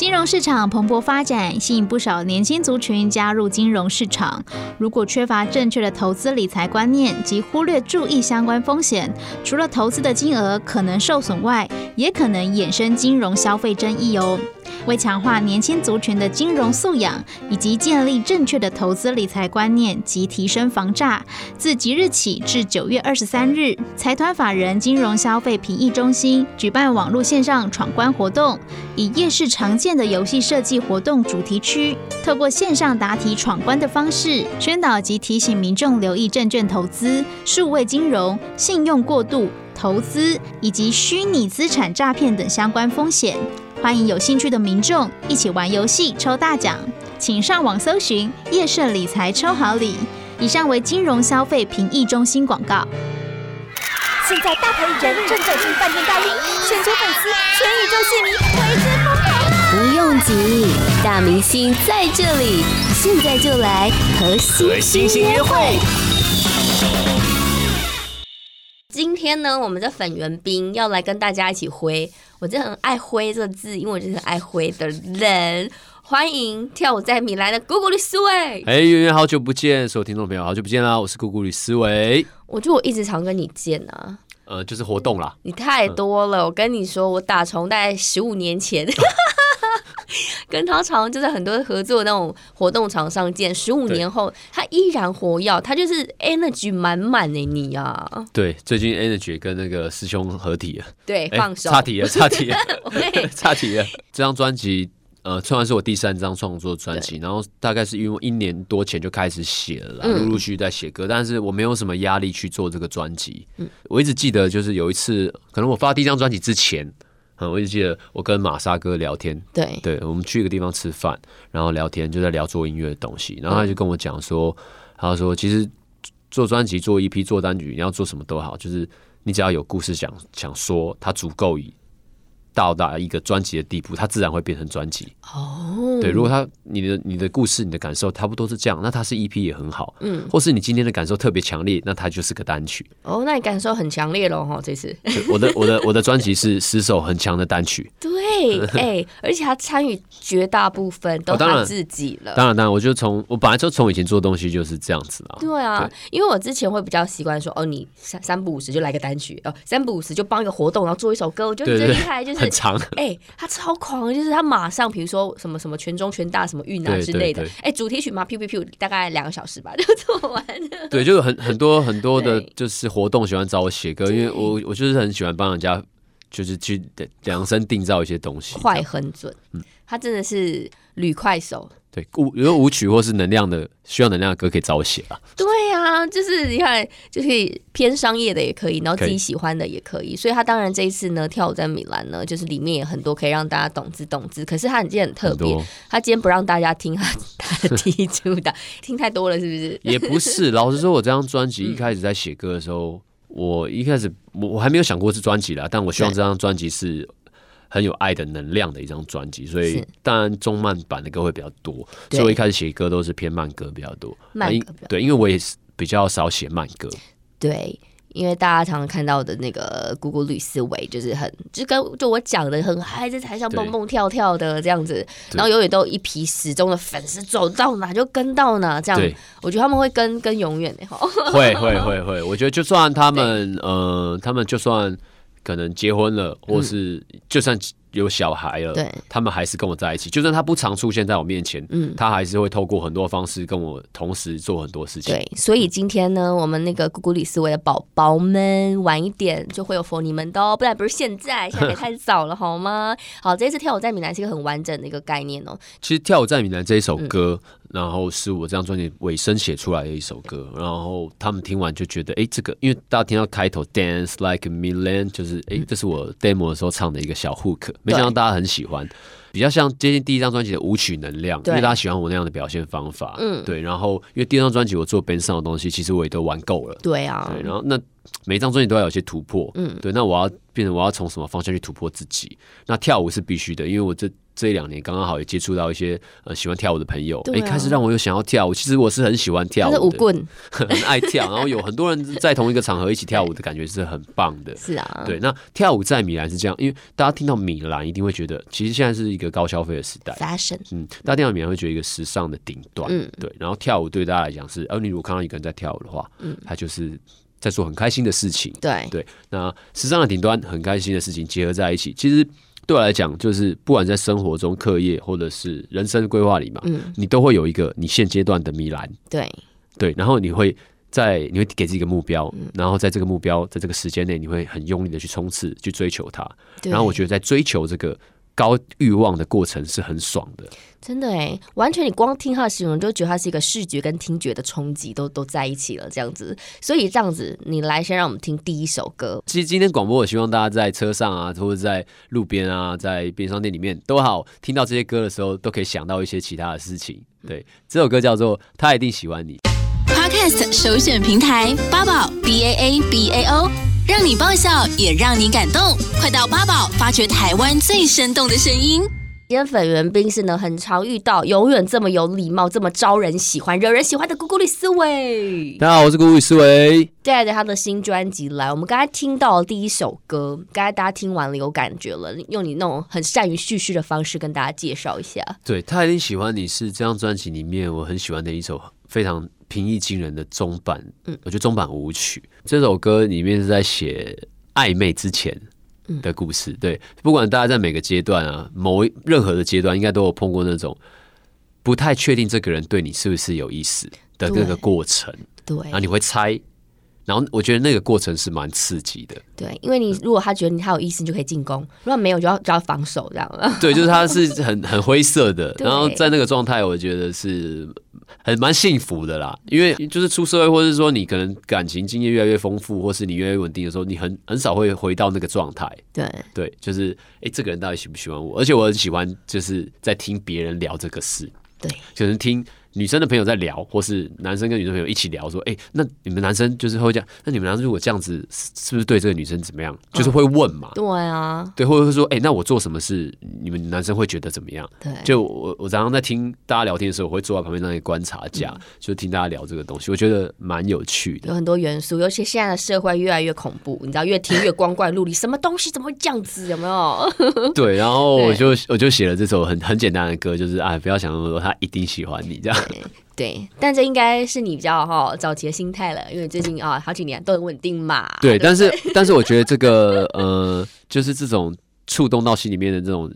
金融市场蓬勃发展，吸引不少年轻族群加入金融市场。如果缺乏正确的投资理财观念及忽略注意相关风险，除了投资的金额可能受损外，也可能衍生金融消费争议哦。为强化年轻族群的金融素养，以及建立正确的投资理财观念及提升防诈，自即日起至九月二十三日，财团法人金融消费评议中心举办网络线上闯关活动，以夜市常见的游戏设计活动主题区，透过线上答题闯关的方式，宣导及提醒民众留意证券投资、数位金融、信用过度、投资以及虚拟资产诈骗等相关风险。欢迎有兴趣的民众一起玩游戏抽大奖，请上网搜寻“夜市理财抽好礼”。以上为金融消费评议中心广告。现在大牌艺人正走进饭店大厅，全球粉丝、全宇宙戏迷为之疯狂。不用急，大明星在这里，现在就来和星星约会。今天呢，我们的粉圆冰要来跟大家一起挥。我真的很爱灰这个字，因为我就是很爱灰的人。欢迎跳舞在米兰的姑姑吕思维。哎，圆圆好久不见，所有听众朋友好久不见啦！我是姑姑吕思维。我觉得我一直常跟你见啊。呃，就是活动啦。你太多了，嗯、我跟你说，我打从大概十五年前。跟他常常就在很多合作那种活动场上见，十五年后他依然活跃，他就是 energy 满满的你啊！对，最近 energy 跟那个师兄合体了，对，放手，差题了，差题了，差题了。这张专辑呃，算是我第三张创作专辑，然后大概是因为一年多前就开始写了，陆陆续续在写歌，但是我没有什么压力去做这个专辑。嗯，我一直记得就是有一次，可能我发第一张专辑之前。嗯，我就记得我跟玛莎哥聊天，对，对，我们去一个地方吃饭，然后聊天就在聊做音乐的东西，然后他就跟我讲说，他说其实做专辑、做 EP、做单曲，你要做什么都好，就是你只要有故事想想说，它足够以。到达一个专辑的地步，它自然会变成专辑。哦、oh.，对，如果它你的你的故事、你的感受差不多是这样，那它是 EP 也很好。嗯，或是你今天的感受特别强烈，那它就是个单曲。哦、oh,，那你感受很强烈喽，哈，这次。我的我的我的专辑是十首很强的单曲。对，哎、欸，而且他参与绝大部分都他自己了。哦、当然，当然，我就从我本来就从以前做东西就是这样子啊。对啊，对，因为我之前会比较习惯说，哦，你三三不五十就来个单曲，哦，三不五十就帮一个活动，然后做一首歌，我觉得最厉害就是很长，哎、欸。他超狂，就是他马上，比如说什么什么全中全大什么运啊之类的，哎、欸，主题曲嘛，噗噗噗，大概两个小时吧 就做完了。对，就有很很多很多的，就是活动喜欢找我写歌，因为我我就是很喜欢帮人家，就是去量身定造一些东西，快很准。嗯，他真的是吕快手。对舞，如果舞曲或是能量的需要能量的歌可以找我写啊。对呀、啊，就是你看，就可以偏商业的也可以，然后自己喜欢的也可以。可以，所以他当然这一次呢，跳舞在米兰呢，就是里面也很多可以让大家懂之懂之。可是他很今天很特别，他今天不让大家听他他的第一出的，听太多了是不是？也不是，老实说，我这张专辑一开始在写歌的时候，嗯、我一开始我我还没有想过是专辑啦，但我希望这张专辑是。很有爱的能量的一张专辑，所以当然中慢版的歌会比较多，所以我一开始写歌都是偏慢歌比较多。慢歌对，因为我也是比较少写慢歌。对，因为大家常常看到的那个姑姑绿思维，就是很就跟就我讲的很嗨，在台上蹦蹦跳跳的这样子，然后永远都有一批始终的粉丝，走到哪就跟到哪，这样。我觉得他们会跟跟永远的哈。会会会会，我觉得就算他们呃，他们就算。可能结婚了，或是就算有小孩了，对，他们还是跟我在一起。就算他不常出现在我面前，嗯，他还是会透过很多方式跟我同时做很多事情。对，所以今天呢，我们那个咕咕吕思维的宝宝们，晚一点就会有 for 你们的哦，不然不是现在，现在也太早了，好吗？好，这一次跳舞在闽南是一个很完整的一个概念哦。其实跳舞在闽南这一首歌。嗯然后是我这张专辑尾声写出来的一首歌，然后他们听完就觉得，哎，这个因为大家听到开头 Dance Like Milan，就是哎，这是我 demo 的时候唱的一个小 hook，没想到大家很喜欢，比较像接近第一张专辑的舞曲能量，因为大家喜欢我那样的表现方法，嗯，对。然后因为第一张专辑我做 band 上的东西，其实我也都玩够了，对啊，对。然后那每一张专辑都要有些突破，嗯，对。那我要变成我要从什么方向去突破自己？那跳舞是必须的，因为我这。这一两年刚刚好也接触到一些呃喜欢跳舞的朋友，哎、啊，开始让我又想要跳舞。其实我是很喜欢跳舞的，舞棍，很爱跳，然后有很多人在同一个场合一起跳舞的感觉是很棒的。是啊，对。那跳舞在米兰是这样，因为大家听到米兰一定会觉得，其实现在是一个高消费的时代，fashion，嗯，大家听到米兰会觉得一个时尚的顶端，嗯，对。然后跳舞对大家来讲是，而、呃、你如果看到一个人在跳舞的话，嗯，他就是。在做很开心的事情，对对，那时尚的顶端很开心的事情结合在一起，其实对我来讲，就是不管在生活中、课业或者是人生规划里嘛，嗯，你都会有一个你现阶段的米兰，对。对，然后你会在你会给自己一个目标，嗯，然后在这个目标在这个时间内，你会很用力的去冲刺、去追求它，然后我觉得在追求这个。高欲望的过程是很爽的，真的哎，完全你光听他的形容，就觉得他是一个视觉跟听觉的冲击都都在一起了，这样子。所以这样子，你来先让我们听第一首歌。其实今天广播，我希望大家在车上啊，或者在路边啊，在便利商店里面都好，听到这些歌的时候，都可以想到一些其他的事情。对，这首歌叫做《他一定喜欢你》。Podcast 首选平台八宝 B A A B A O。让你爆笑，也让你感动。快到八宝发掘台湾最生动的声音。今天粉圆冰室呢，很常遇到永远这么有礼貌、这么招人喜欢、惹人喜欢的咕咕吕思维。大家好，我是咕咕吕思维，带着他的新专辑来。我们刚才听到了第一首歌，刚才大家听完了有感觉了，用你那种很善于叙事的方式跟大家介绍一下。对，他一定喜欢你是这张专辑里面我很喜欢的一首非常。平易近人的中版，嗯，我觉得中版舞曲这首歌里面是在写暧昧之前的故事。对，不管大家在每个阶段啊，某一任何的阶段，应该都有碰过那种不太确定这个人对你是不是有意思的那个过程。对，然后你会猜。然后我觉得那个过程是蛮刺激的，对，因为你如果他觉得你他有意思，你就可以进攻；如果没有，就要就要防守这样。对，就是他是很很灰色的，然后在那个状态，我觉得是很蛮幸福的啦。因为就是出社会，或者是说你可能感情经验越来越丰富，或是你越来越稳定的时候，你很很少会回到那个状态。对对，就是哎，这个人到底喜不喜欢我？而且我很喜欢就是在听别人聊这个事，对，就是听。女生的朋友在聊，或是男生跟女生朋友一起聊，说：“哎、欸，那你们男生就是会这样？那你们男生如果这样子，是不是对这个女生怎么样？就是会问嘛？对啊，对，或者是说，哎、欸，那我做什么事，你们男生会觉得怎么样？对，就我我常常在听大家聊天的时候，我会坐在旁边那里观察家，嗯、就听大家聊这个东西，我觉得蛮有趣的，有很多元素。尤其现在的社会越来越恐怖，你知道，越听越光怪陆离，什么东西怎么会这样子？有没有？对，然后我 就我就写了这首很很简单的歌，就是哎，不要想那么多，他一定喜欢你这样。” 对，但这应该是你比较哈早期的心态了，因为最近啊好几年都很稳定嘛。对，对但是 但是我觉得这个呃，就是这种触动到心里面的这种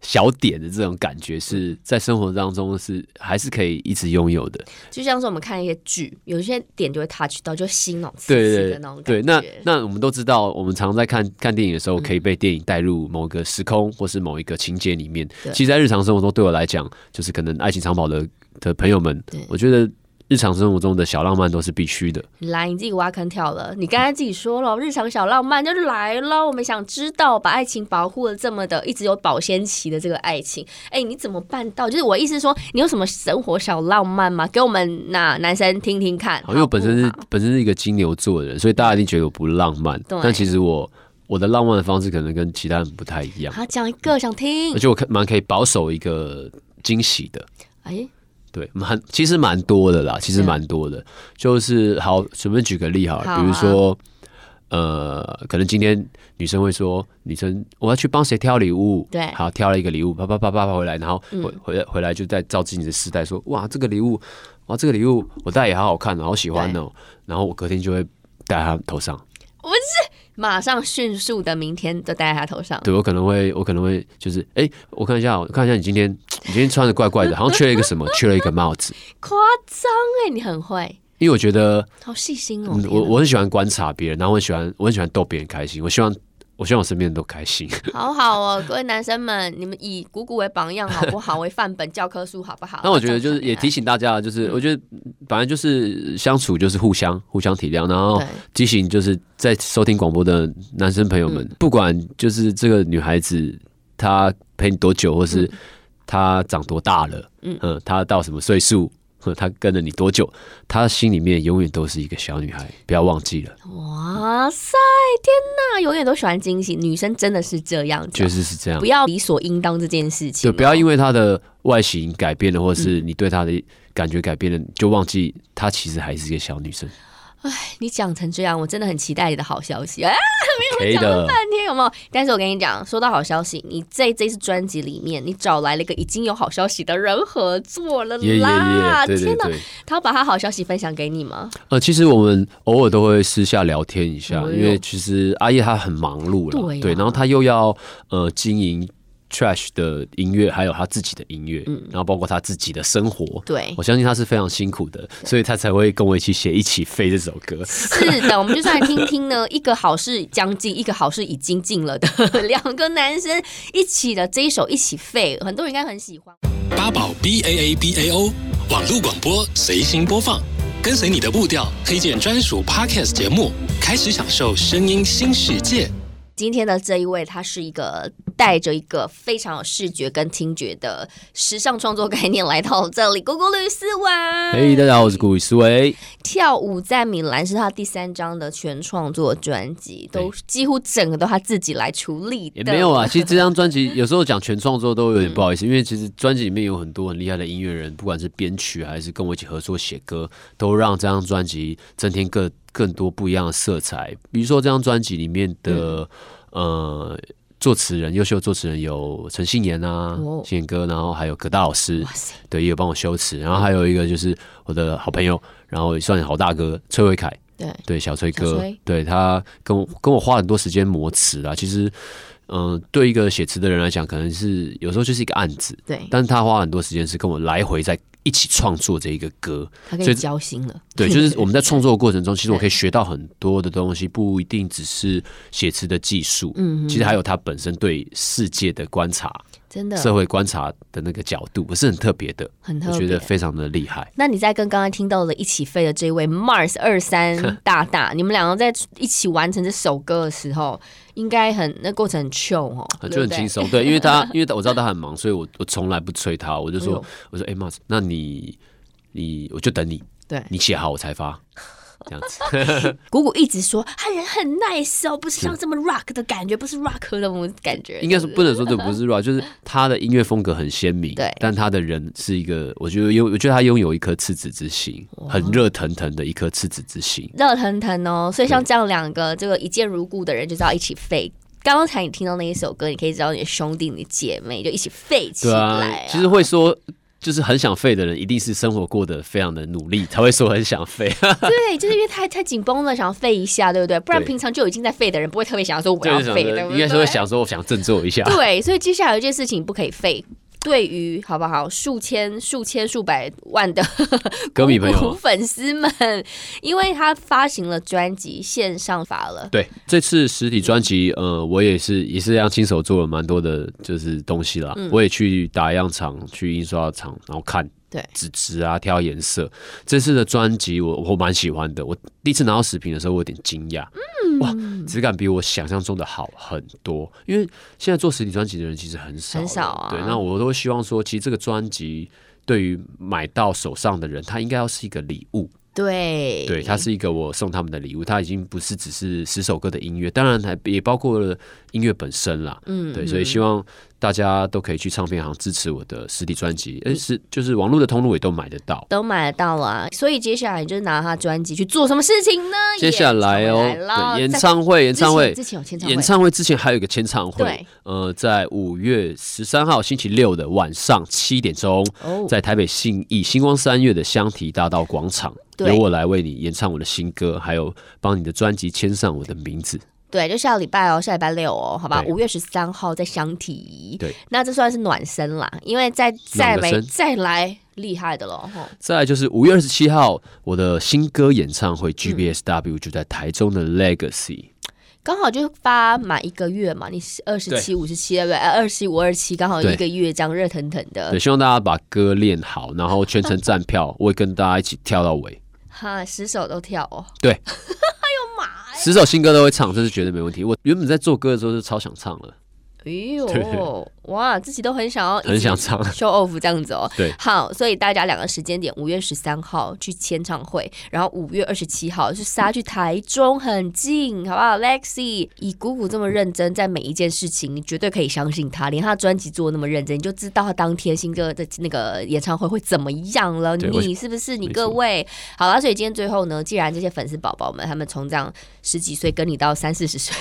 小点的这种感觉，是在生活当中是还是可以一直拥有的。就像是我们看一些剧，有一些点就会 touch 到，就心那种刺激的那种感觉。对，那那我们都知道，我们常在看看电影的时候，可以被电影带入某个时空或是某一个情节里面。其实，在日常生活中，对我来讲，就是可能爱情长跑的。的朋友们，我觉得日常生活中的小浪漫都是必须的。来，你自己挖坑跳了。你刚才自己说了，日常小浪漫就是来了。我们想知道，把爱情保护的这么的，一直有保鲜期的这个爱情，哎，你怎么办到？就是我意思说，你有什么生活小浪漫吗？给我们那男生听听看。因为我本身是本身是一个金牛座的人，所以大家一定觉得我不浪漫。但其实我我的浪漫的方式可能跟其他人不太一样。好，讲一个想听。而且我蛮可以保守一个惊喜的。哎。对，蛮其实蛮多的啦，其实蛮多的。就是好，随便举个例好了，好啊，比如说，呃，可能今天女生会说，女生我要去帮谁挑礼物，对，好，挑了一个礼物，啪啪啪啪啪回来，然后回回来回来就在照自己的时代说，哇，这个礼物，哇，这个礼物我戴也好好看，好喜欢哦，然后我隔天就会戴在她头上，不是。马上迅速的，明天就戴在他头上。对，我可能会，我可能会就是，哎、欸，我看一下，我看一下你今天，你今天穿的怪怪的，好像缺了一个什么，缺了一个帽子。夸张哎，你很会，因为我觉得好细心哦。嗯、我我很喜欢观察别人，然后我很喜欢，我很喜欢逗别人开心。我希望。我希望我身边人都开心。好好哦，各位男生们，你们以鼓鼓为榜样好不好？为范本教科书好不好？那我觉得就是也提醒大家，就是我觉得本来就是相处就是互相互相体谅，然后提醒就是在收听广播的男生朋友们，不管就是这个女孩子她陪你多久，或是她长多大了，嗯，她到什么岁数。她跟了你多久，他心里面永远都是一个小女孩，不要忘记了。哇塞，天哪，永远都喜欢惊喜，女生真的是这样子，确实是这样。不要理所应当这件事情，对，不要因为她的外形改变了，或是你对她的感觉改变了，就忘记她其实还是一个小女生。哎，你讲成这样，我真的很期待你的好消息啊！没有讲了半天，有没有？但是我跟你讲，说到好消息，你在这次专辑里面，你找来了一个已经有好消息的人合作了啦！Yeah, yeah, yeah, 对对对，天哪，他要把他好消息分享给你吗？呃，其实我们偶尔都会私下聊天一下，因为其实阿叶他很忙碌了，对，对，然后他又要呃经营。Trash 的音乐，还有他自己的音乐，嗯，然后包括他自己的生活，对，我相信他是非常辛苦的，所以他才会跟我一起写《一起飞》这首歌。是的，我们就是来听听呢，一个好事将近，一个好事已经尽了的 两个男生一起的这一首《一起飞》，很多人应该很喜欢。八宝 B A A B A O 网络广播随心播放，跟随你的步调，推荐专属 Podcast 节目，开始享受声音新世界。今天的这一位，他是一个带着一个非常有视觉跟听觉的时尚创作概念来到这里。古古吕思维，嘿，大家好，我是古吕思维。跳舞在米兰是他第三张的全创作专辑，都几乎整个都他自己来处理的。也没有啊，其实这张专辑有时候讲全创作都有点不好意思，嗯、因为其实专辑里面有很多很厉害的音乐人，不管是编曲还是跟我一起合作写歌，都让这张专辑增添更更多不一样的色彩。比如说这张专辑里面的。嗯呃，作词人优秀作词人有陈信妍啊，信言哥，然后还有葛大老师，对，也有帮我修词，然后还有一个就是我的好朋友，然后也算好大哥崔伟凯，对。对，小崔哥，对他跟我跟我花很多时间磨词啊，其实，嗯、呃，对一个写词的人来讲，可能是有时候就是一个案子，对，但是他花很多时间是跟我来回在。一起创作这一个歌，他可以交心了。对，就是 我们在创作的过程中，其实我可以学到很多的东西，不一定只是写词的技术。嗯，其实还有他本身对世界的观察，真的社会观察的那个角度，不是很特别的，很特别，我觉得非常的厉害。那你在跟刚刚听到的一起飞的这位 Mars 二三 大大，你们两个在一起完成这首歌的时候。应该很那过程很 chill 哦，就很轻松。对，因为他 因为我知道他很忙，所以我我从来不催他，我就说、哎、我说哎，Mars，那你你我就等你，对，你写好我才发。这样子，姑姑一直说他人很 nice 哦，不是像这么 rock 的感觉，不是 rock 的那种感觉。应该是不能说这不是 rock，就是他的音乐风格很鲜明，对。但他的人是一个，我觉得有，我觉得他拥有一颗赤子之心，很热腾腾的一颗赤子之心，热腾腾哦。所以像这样两个这个一见如故的人，就是要一起废。刚刚才你听到那一首歌，你可以知道你的兄弟、你的姐妹就一起废起来啊。啊其实会说。就是很想废的人，一定是生活过得非常的努力，才会说很想废。对，就是因为太太紧绷了，想要废一下，对不对？不然平常就已经在废的人，不会特别想要说我要废，对不对？应该是会想说我想振作一下。对，所以接下来有一件事情不可以废。对于好不好？数千、数千、数百万的 歌迷朋友、粉丝们，因为他发行了专辑，线上发了。对，这次实体专辑，呃，我也是也是这样亲手做了蛮多的，就是东西啦。嗯、我也去打样厂、去印刷厂，然后看。对，纸质啊，挑颜色。这次的专辑我我蛮喜欢的。我第一次拿到视频的时候，我有点惊讶。嗯，哇，质感比我想象中的好很多。因为现在做实体专辑的人其实很少，很少啊。对，那我都希望说，其实这个专辑对于买到手上的人，它应该要是一个礼物。对，对，它是一个我送他们的礼物。它已经不是只是十首歌的音乐，当然还也包括了音乐本身啦。嗯，对，所以希望。大家都可以去唱片行支持我的实体专辑，而是就是网络的通路也都买得到，都买得到啊。所以接下来你就拿他专辑去做什么事情呢？接下来哦，对，演唱会，演唱会，之前有签唱会，演唱会之前还有一个签唱会，对，呃，在五月十三号星期六的晚上七点钟，在台北信义星光三月的香堤大道广场，由我来为你演唱我的新歌，还有帮你的专辑签上我的名字。对，就下个礼拜哦，下礼拜六哦，好吧，五月十三号在香堤。对，那这算是暖身啦，因为再再没再来厉害的了。再来就是五月二十七号，我的新歌演唱会 GBSW 就在台中的 Legacy，刚好就发满一个月嘛，你是二十七、五十七对不对？二十七、五二十七，刚好一个月这样热腾腾的。对，希望大家把歌练好，然后全程站票，我会跟大家一起跳到尾。哈，十首都跳哦。对。十首新歌都会唱，这是绝对没问题。我原本在做歌的时候就超想唱了。哎呦，对对对，哇，自己都很想要，很想唱 show off 这样子哦。对，好，所以大家两个时间点，五月十三号去签唱会，然后五月二十七号是杀去台中，很近，好不好？Lexi 以姑姑这么认真，在每一件事情，你绝对可以相信他，连他专辑做的那么认真，你就知道他当天新歌的那个演唱会会怎么样了。你是不是你各位？好了，所以今天最后呢，既然这些粉丝宝宝们他们从这样十几岁跟你到三四十岁，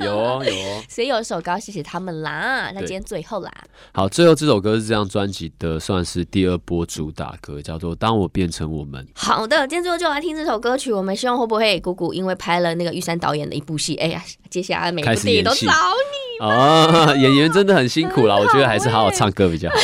有哦有哦，所以有一首歌谢谢他们啦。那今天最后啦，好，最后这首歌是这张专辑的算是第二波主打歌，叫做《当我变成我们》。好的，今天最后就来听这首歌曲。我们希望会不会姑姑因为拍了那个玉山导演的一部戏，哎呀，接下来每部电影都找你啊！演员真的很辛苦啦，我觉得还是好好唱歌比较好。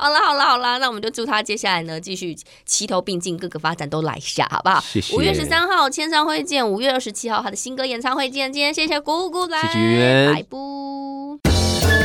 好了好了好了，那我们就祝他接下来呢继续齐头并进，各个发展都来下，好不好？谢谢。五月十三号签唱会见，五月二十七号他的新歌演唱会见。今天谢谢姑姑来，谢谢拜拜。